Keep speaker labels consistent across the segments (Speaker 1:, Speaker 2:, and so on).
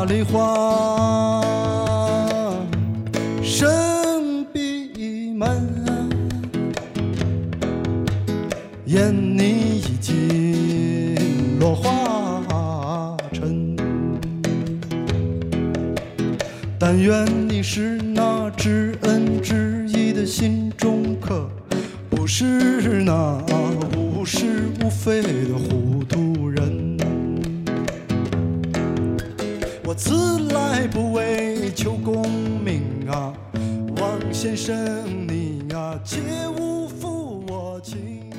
Speaker 1: 茉莉花，身闭门，言你已经落花尘。但愿你是那知恩知义的心中客，不是那无是无非的求功名啊，王先生你啊，切勿负我情。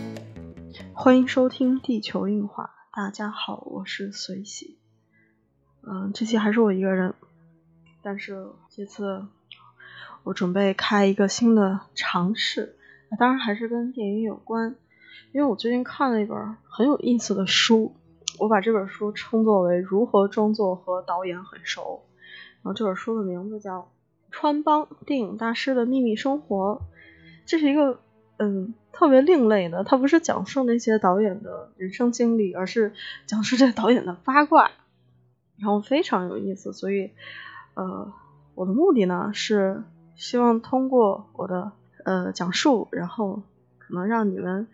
Speaker 2: 欢迎收听《地球硬化》，大家好，我是随喜。嗯，这期还是我一个人，但是这次我准备开一个新的尝试，当然还是跟电影有关，因为我最近看了一本很有意思的书，我把这本书称作为《如何装作和导演很熟》，然后这本书的名字叫《穿帮电影大师的秘密生活》，这是一个嗯特别另类的，它不是讲述那些导演的人生经历，而是讲述这导演的八卦，然后非常有意思，所以呃我的目的呢是希望通过我的呃讲述，然后可能让你们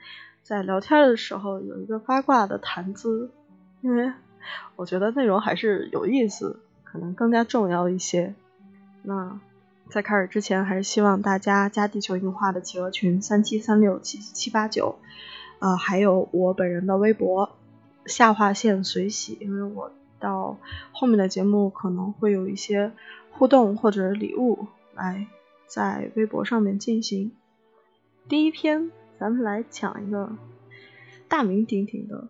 Speaker 2: 在聊天的时候有一个八卦的谈资，因为我觉得内容还是有意思，可能更加重要一些。那在开始之前，还是希望大家加地球硬化的企鹅群三七三六七七八九，呃，还有我本人的微博下划线随喜，因为我到后面的节目可能会有一些互动或者礼物来在微博上面进行。第一篇，咱们来讲一个大名鼎鼎的，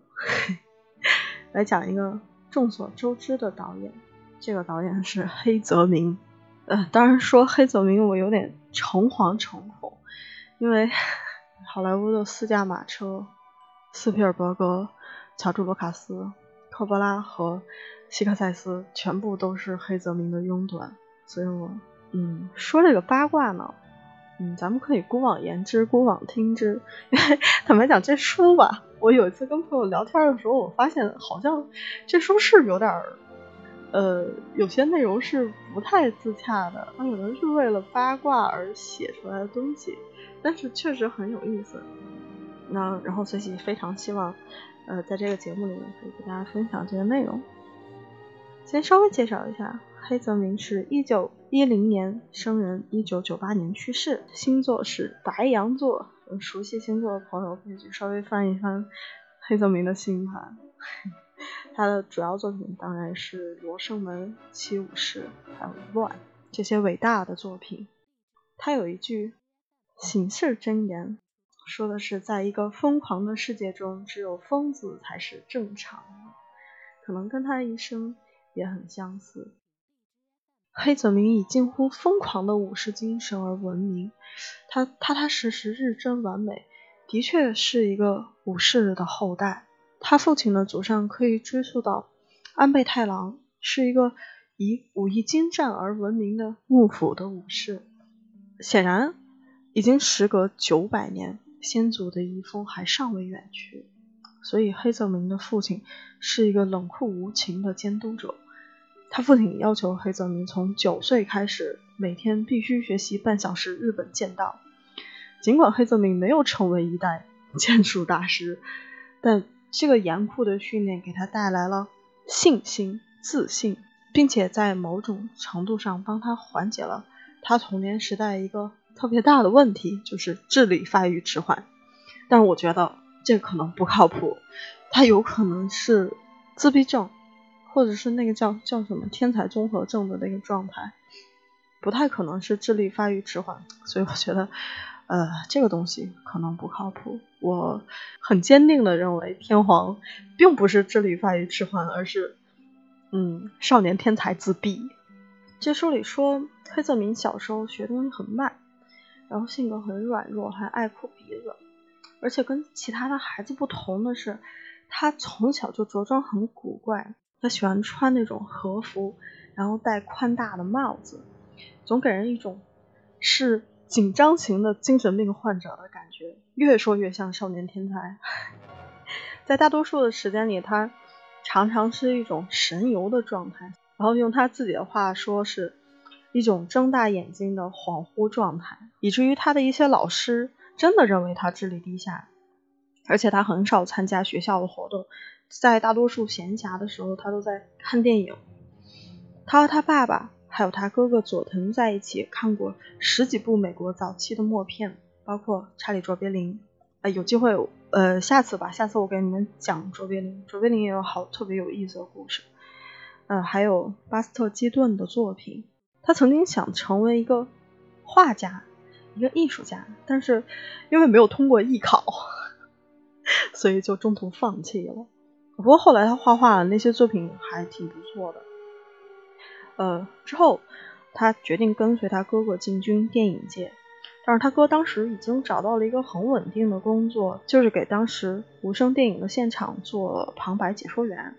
Speaker 2: 来讲一个众所周知的导演，这个导演是黑泽明。呃，当然说黑泽明我有点诚惶诚恐，因为好莱坞的四驾马车，斯皮尔伯格、乔治·卢卡斯、科波拉和希克塞斯全部都是黑泽明的拥趸，所以我嗯说这个八卦呢，嗯，咱们可以姑妄言之，姑妄听之。因为坦白讲，这书吧，我有一次跟朋友聊天的时候，我发现好像这书是有点。呃，有些内容是不太自洽的，它可能是为了八卦而写出来的东西，但是确实很有意思。那然后随喜非常希望，呃，在这个节目里面可以给大家分享这些内容。先稍微介绍一下，黑泽明是一九一零年生人，一九九八年去世，星座是白羊座。熟悉星座的朋友可以去稍微翻一翻黑泽明的星盘。他的主要作品当然是《罗生门》《七武士》还有《乱》这些伟大的作品。他有一句醒世箴言，说的是在一个疯狂的世界中，只有疯子才是正常的，可能跟他一生也很相似。黑泽明以近乎疯狂的武士精神而闻名，他踏踏实实、日臻完美，的确是一个武士的后代。他父亲的祖上可以追溯到安倍太郎，是一个以武艺精湛而闻名的幕府的武士。显然，已经时隔九百年，先祖的遗风还尚未远去，所以黑泽明的父亲是一个冷酷无情的监督者。他父亲要求黑泽明从九岁开始，每天必须学习半小时日本剑道。尽管黑泽明没有成为一代 剑术大师，但这个严酷的训练给他带来了信心、自信，并且在某种程度上帮他缓解了他童年时代一个特别大的问题，就是智力发育迟缓。但我觉得这可能不靠谱，他有可能是自闭症，或者是那个叫叫什么天才综合症的那个状态，不太可能是智力发育迟缓。所以我觉得。呃，这个东西可能不靠谱。我很坚定的认为，天皇并不是智力发育迟缓，而是，嗯，少年天才自闭。这书里说，黑泽明小时候学东西很慢，然后性格很软弱，还爱哭鼻子。而且跟其他的孩子不同的是，他从小就着装很古怪，他喜欢穿那种和服，然后戴宽大的帽子，总给人一种是。紧张型的精神病患者的感觉，越说越像少年天才。在大多数的时间里，他常常是一种神游的状态。然后用他自己的话说是一种睁大眼睛的恍惚状态，以至于他的一些老师真的认为他智力低下，而且他很少参加学校的活动，在大多数闲暇的时候，他都在看电影。他和他爸爸还有他哥哥佐藤在一起看过十几部美国早期的默片，包括《查理·卓别林》。呃，有机会，呃，下次吧，下次我给你们讲卓别林。卓别林也有好特别有意思的故事。呃，还有巴斯特基顿的作品，他曾经想成为一个画家，一个艺术家，但是因为没有通过艺考，所以就中途放弃了。不过后来他画画那些作品还挺不错的。呃，之后他决定跟随他哥哥进军电影界，但是他哥当时已经找到了一个很稳定的工作，就是给当时无声电影的现场做旁白解说员。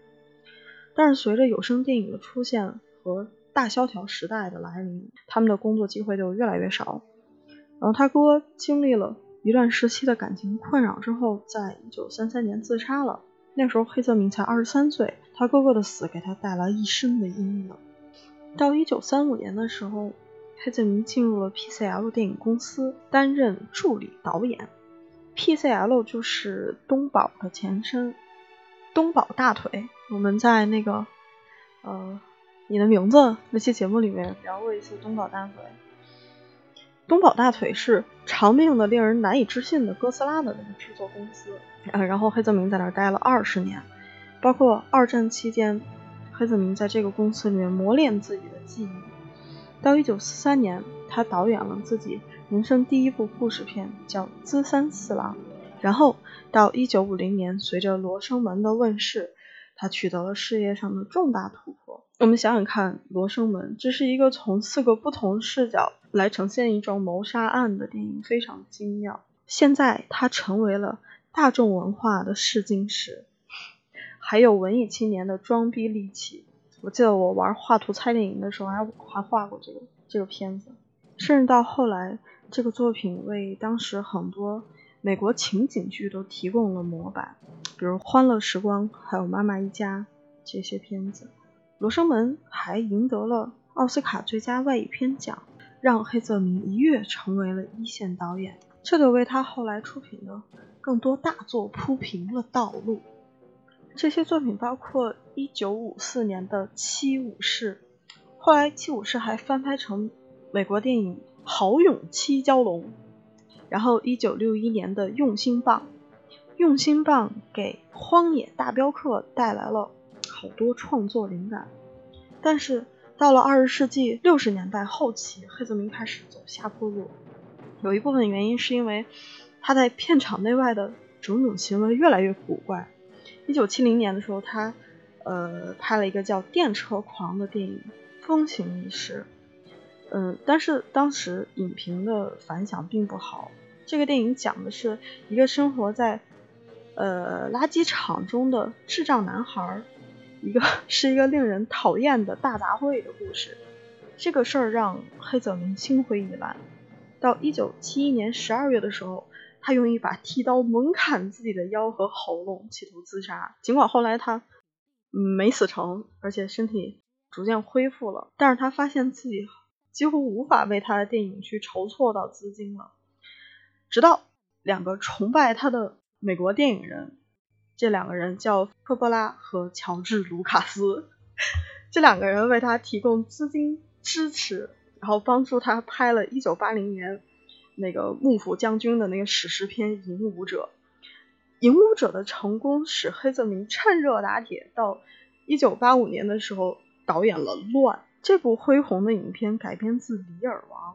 Speaker 2: 但是随着有声电影的出现和大萧条时代的来临，他们的工作机会就越来越少。然后他哥经历了一段时期的感情困扰之后，在一九三三年自杀了。那时候黑泽明才二十三岁，他哥哥的死给他带来一生的阴影。到一九三五年的时候，黑泽明进入了 PCL 电影公司担任助理导演。PCL 就是东宝的前身，东宝大腿。我们在那个呃，你的名字那期节目里面聊过一次东宝大腿。东宝大腿是长命的、令人难以置信的哥斯拉的那个制作公司。啊，然后黑泽明在那儿待了二十年，包括二战期间，黑泽明在这个公司里面磨练自己的技艺。到一九四三年，他导演了自己人生第一部故事片，叫《资三四郎》。然后到一九五零年，随着《罗生门》的问世。他取得了事业上的重大突破。我们想想看，《罗生门》这是一个从四个不同视角来呈现一桩谋杀案的电影，非常精妙。现在它成为了大众文化的试金石，还有文艺青年的装逼利器。我记得我玩画图猜电影的时候，还还画过这个这个片子。甚至到后来，这个作品为当时很多。美国情景剧都提供了模板，比如《欢乐时光》还有《妈妈一家》这些片子。《罗生门》还赢得了奥斯卡最佳外语片奖，让黑泽明一跃成为了一线导演，这就为他后来出品的更多大作铺平了道路。这些作品包括1954年的《七武士》，后来《七武士》还翻拍成美国电影《豪勇七蛟龙》。然后，一九六一年的《用心棒》，用心棒给《荒野大镖客》带来了好多创作灵感。但是到了二十世纪六十年代后期，黑泽明开始走下坡路。有一部分原因是因为他在片场内外的种种行为越来越古怪。一九七零年的时候，他呃拍了一个叫《电车狂》的电影，风行一时。嗯，但是当时影评的反响并不好。这个电影讲的是一个生活在呃垃圾场中的智障男孩，一个 是一个令人讨厌的大杂烩的故事。这个事儿让黑泽明心灰意冷。到一九七一年十二月的时候，他用一把剃刀猛砍自己的腰和喉咙，企图自杀。尽管后来他没死成，而且身体逐渐恢复了，但是他发现自己。几乎无法为他的电影去筹措到资金了。直到两个崇拜他的美国电影人，这两个人叫科波拉和乔治卢卡斯，这两个人为他提供资金支持，然后帮助他拍了一九八零年那个幕府将军的那个史诗片《影武者》。《影武者》的成功使黑泽明趁热打铁，到一九八五年的时候导演了《乱》。这部恢宏的影片改编自《李尔王》，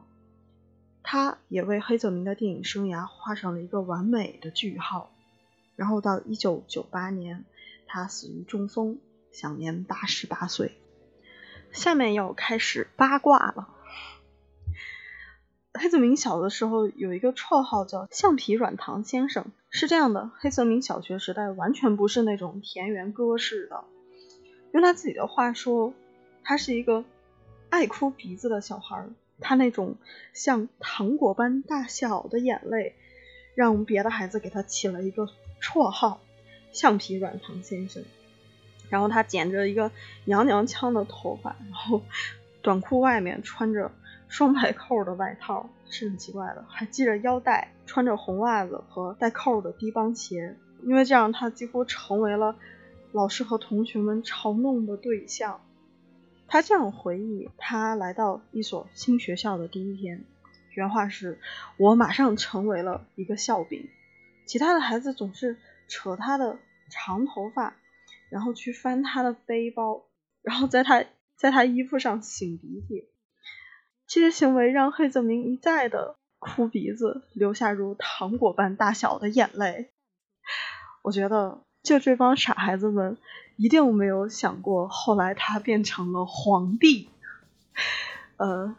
Speaker 2: 他也为黑泽明的电影生涯画上了一个完美的句号。然后到一九九八年，他死于中风，享年八十八岁。下面要开始八卦了。黑泽明小的时候有一个绰号叫“橡皮软糖先生”，是这样的：黑泽明小学时代完全不是那种田园歌式的，用他自己的话说，他是一个。爱哭鼻子的小孩，他那种像糖果般大小的眼泪，让别的孩子给他起了一个绰号“橡皮软糖先生”。然后他剪着一个娘娘腔的头发，然后短裤外面穿着双排扣的外套，是很奇怪的，还系着腰带，穿着红袜子和带扣的低帮鞋。因为这样，他几乎成为了老师和同学们嘲弄的对象。他这样回忆他来到一所新学校的第一天，原话是：“我马上成为了一个笑柄。”其他的孩子总是扯他的长头发，然后去翻他的背包，然后在他在他衣服上擤鼻涕。这些行为让黑泽明一再的哭鼻子，流下如糖果般大小的眼泪。我觉得，就这帮傻孩子们，一定没有想过，后来他变成了皇帝。呃，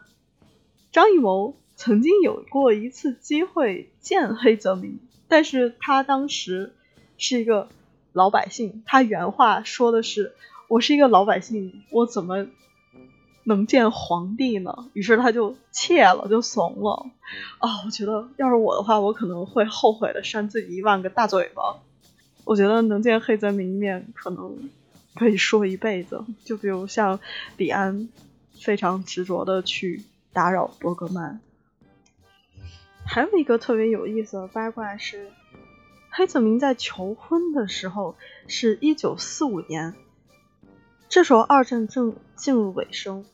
Speaker 2: 张艺谋曾经有过一次机会见黑泽明，但是他当时是一个老百姓，他原话说的是：“我是一个老百姓，我怎么能见皇帝呢？”于是他就怯了，就怂了。啊，我觉得要是我的话，我可能会后悔的扇自己一万个大嘴巴。我觉得能见黑泽明一面，可能可以说一辈子。就比如像李安，非常执着的去打扰伯格曼。还有一个特别有意思的八卦是，黑泽明在求婚的时候是一九四五年，这时候二战正进入尾声，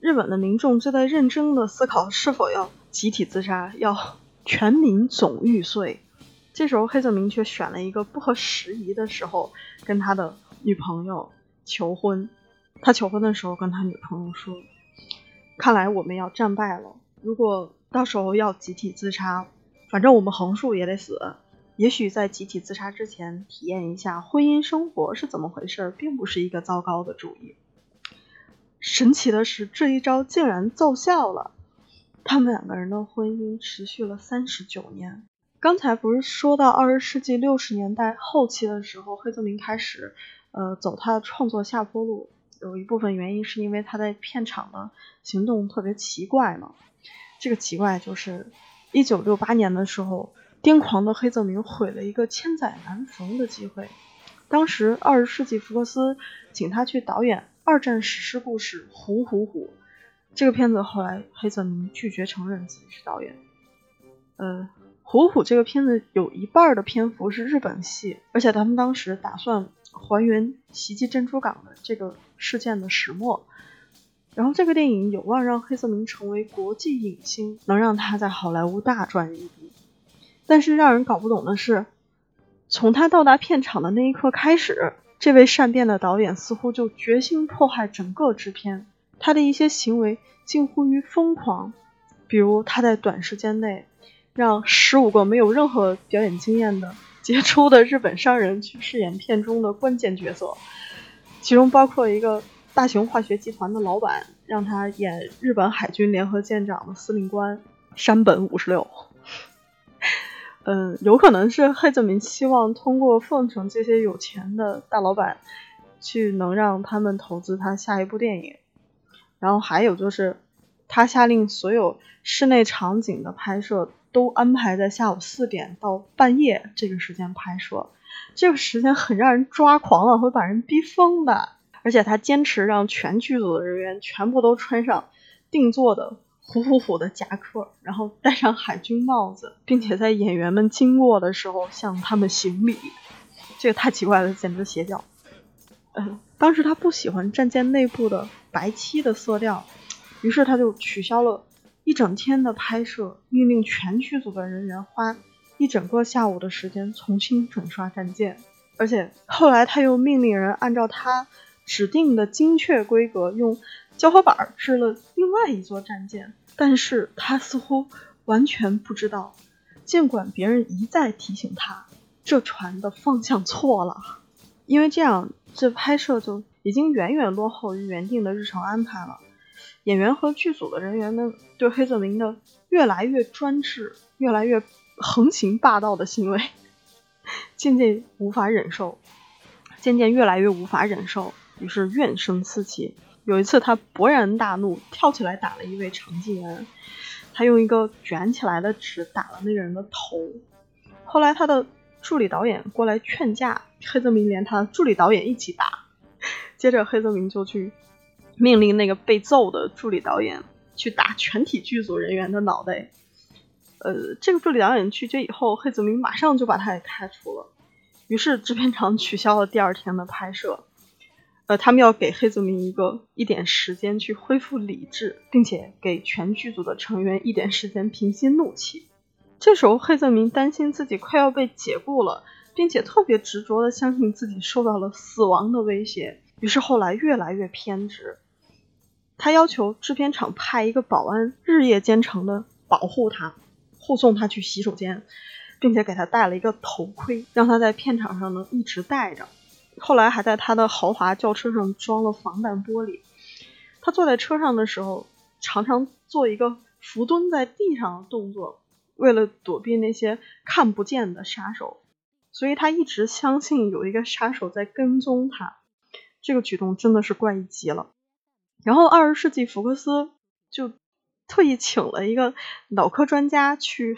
Speaker 2: 日本的民众就在认真的思考是否要集体自杀，要 全民总玉碎。这时候，黑泽明却选了一个不合时宜的时候跟他的女朋友求婚。他求婚的时候跟他女朋友说：“看来我们要战败了。如果到时候要集体自杀，反正我们横竖也得死。也许在集体自杀之前，体验一下婚姻生活是怎么回事，并不是一个糟糕的主意。”神奇的是，这一招竟然奏效了。他们两个人的婚姻持续了三十九年。刚才不是说到二十世纪六十年代后期的时候，黑泽明开始呃走他的创作下坡路，有一部分原因是因为他在片场的行动特别奇怪嘛。这个奇怪就是一九六八年的时候，癫狂的黑泽明毁了一个千载难逢的机会。当时二十世纪福克斯请他去导演二战史诗故事《虎虎虎》这个片子，后来黑泽明拒绝承认自己是导演。呃。虎虎这个片子有一半的篇幅是日本戏，而且他们当时打算还原袭击珍珠港的这个事件的始末。然后这个电影有望让黑泽明成为国际影星，能让他在好莱坞大赚一笔。但是让人搞不懂的是，从他到达片场的那一刻开始，这位善变的导演似乎就决心迫害整个制片。他的一些行为近乎于疯狂，比如他在短时间内。让十五个没有任何表演经验的杰出的日本商人去饰演片中的关键角色，其中包括一个大型化学集团的老板，让他演日本海军联合舰长的司令官山本五十六。嗯，有可能是黑泽明希望通过奉承这些有钱的大老板，去能让他们投资他下一部电影。然后还有就是，他下令所有室内场景的拍摄。都安排在下午四点到半夜这个时间拍摄，这个时间很让人抓狂了，会把人逼疯的。而且他坚持让全剧组的人员全部都穿上定做的虎虎虎的夹克，然后戴上海军帽子，并且在演员们经过的时候向他们行礼。这个太奇怪了，简直邪教。嗯，当时他不喜欢战舰内部的白漆的色调，于是他就取消了。一整天的拍摄，命令全剧组的人员花一整个下午的时间重新粉刷战舰，而且后来他又命令人按照他指定的精确规格用胶合板制了另外一座战舰，但是他似乎完全不知道，尽管别人一再提醒他，这船的方向错了，因为这样这拍摄就已经远远落后于原定的日程安排了。演员和剧组的人员们对黑泽明的越来越专制、越来越横行霸道的行为渐渐无法忍受，渐渐越来越无法忍受，于是怨声四起。有一次，他勃然大怒，跳起来打了一位场记员，他用一个卷起来的纸打了那个人的头。后来，他的助理导演过来劝架，黑泽明连他助理导演一起打。接着黑泽明就去命令那个被揍的助理导演去打全体剧组人员的脑袋。呃，这个助理导演拒绝以后，黑泽明马上就把他给开除了。于是制片厂取消了第二天的拍摄。呃，他们要给黑泽明一个一点时间去恢复理智，并且给全剧组的成员一点时间平息怒气。这时候，黑泽明担心自己快要被解雇了，并且特别执着的相信自己受到了死亡的威胁。于是后来越来越偏执，他要求制片厂派一个保安日夜兼程的保护他，护送他去洗手间，并且给他戴了一个头盔，让他在片场上呢一直戴着。后来还在他的豪华轿车上装了防弹玻璃。他坐在车上的时候，常常做一个伏蹲在地上的动作，为了躲避那些看不见的杀手。所以他一直相信有一个杀手在跟踪他。这个举动真的是怪异极了。然后二十世纪福克斯就特意请了一个脑科专家去，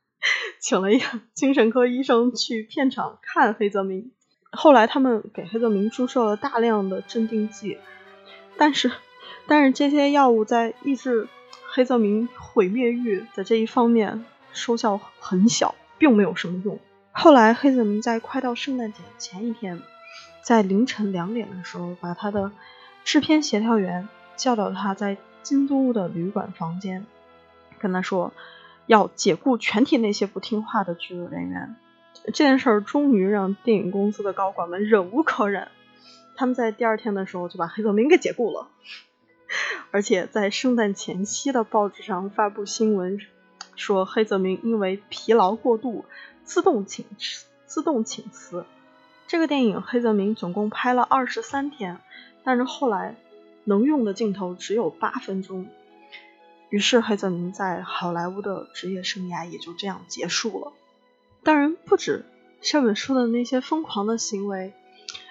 Speaker 2: 请了一个精神科医生去片场看黑泽明。后来他们给黑泽明注射了大量的镇定剂，但是，但是这些药物在抑制黑泽明毁灭欲的这一方面收效很小，并没有什么用。后来黑泽明在快到圣诞节前一天，在凌晨两点的时候，把他的制片协调员叫到他在京都的旅馆房间，跟他说要解雇全体那些不听话的剧组人员。这件事儿终于让电影公司的高管们忍无可忍，他们在第二天的时候就把黑泽明给解雇了，而且在圣诞前夕的报纸上发布新闻，说黑泽明因为疲劳过度自动请自动请辞。这个电影黑泽明总共拍了二十三天，但是后来能用的镜头只有八分钟，于是黑泽明在好莱坞的职业生涯也就这样结束了。当然不止上面说的那些疯狂的行为，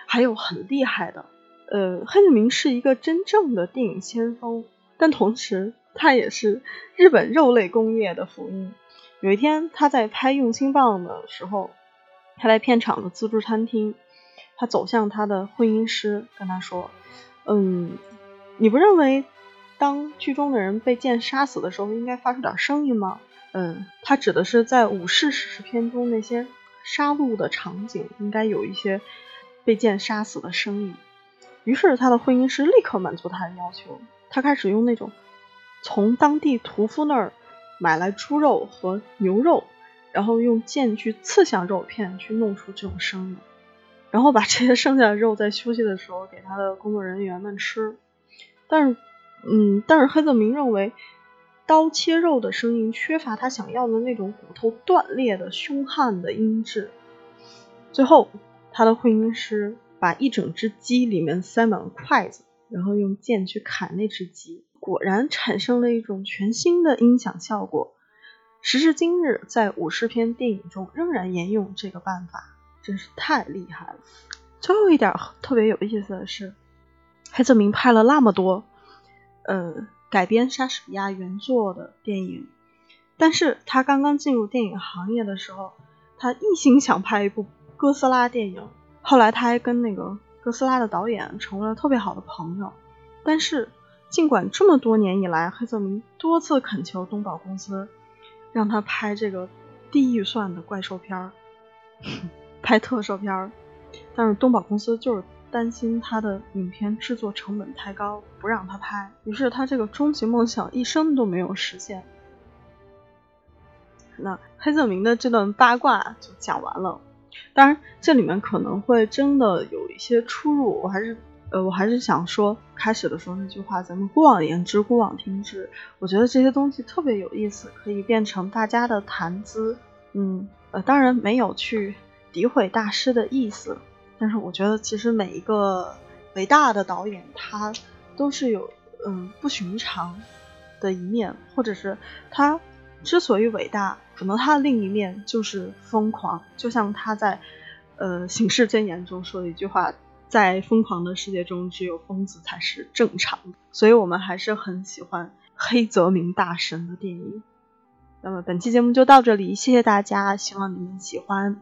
Speaker 2: 还有很厉害的。呃，黑泽明是一个真正的电影先锋，但同时他也是日本肉类工业的福音。有一天他在拍《用心棒》的时候，他来片场的自助餐厅，他走向他的婚姻师，跟他说：“嗯，你不认为当剧中的人被剑杀死的时候，应该发出点声音吗？”嗯，他指的是在武士史诗片中那些杀戮的场景，应该有一些被剑杀死的声音。于是他的婚姻师立刻满足他的要求，他开始用那种从当地屠夫那儿买来猪肉和牛肉，然后用剑去刺向肉片，去弄出这种声音，然后把这些剩下的肉在休息的时候给他的工作人员们吃。但是，嗯，但是黑泽明认为。刀切肉的声音缺乏他想要的那种骨头断裂的凶悍的音质。最后，他的婚姻师把一整只鸡里面塞满了筷子，然后用剑去砍那只鸡，果然产生了一种全新的音响效果。时至今日，在武士片电影中仍然沿用这个办法，真是太厉害了。最后一点特别有意思的是，黑泽明拍了那么多，呃。改编莎士比亚原作的电影，但是他刚刚进入电影行业的时候，他一心想拍一部哥斯拉电影。后来他还跟那个哥斯拉的导演成为了特别好的朋友。但是尽管这么多年以来，黑泽明多次恳求东宝公司让他拍这个低预算的怪兽片儿，拍特摄片儿，但是东宝公司就是。担心他的影片制作成本太高，不让他拍，于是他这个终极梦想一生都没有实现。那黑泽明的这段八卦就讲完了，当然这里面可能会真的有一些出入，我还是呃我还是想说开始的时候那句话，咱们姑往言之，姑往听之。我觉得这些东西特别有意思，可以变成大家的谈资。嗯呃，当然没有去诋毁大师的意思。但是我觉得，其实每一个伟大的导演，他都是有嗯不寻常的一面，或者是他之所以伟大，可能他的另一面就是疯狂。就像他在呃《醒世箴言》中说的一句话：“在疯狂的世界中，只有疯子才是正常的。”所以，我们还是很喜欢黑泽明大神的电影。那么，本期节目就到这里，谢谢大家，希望你们喜欢。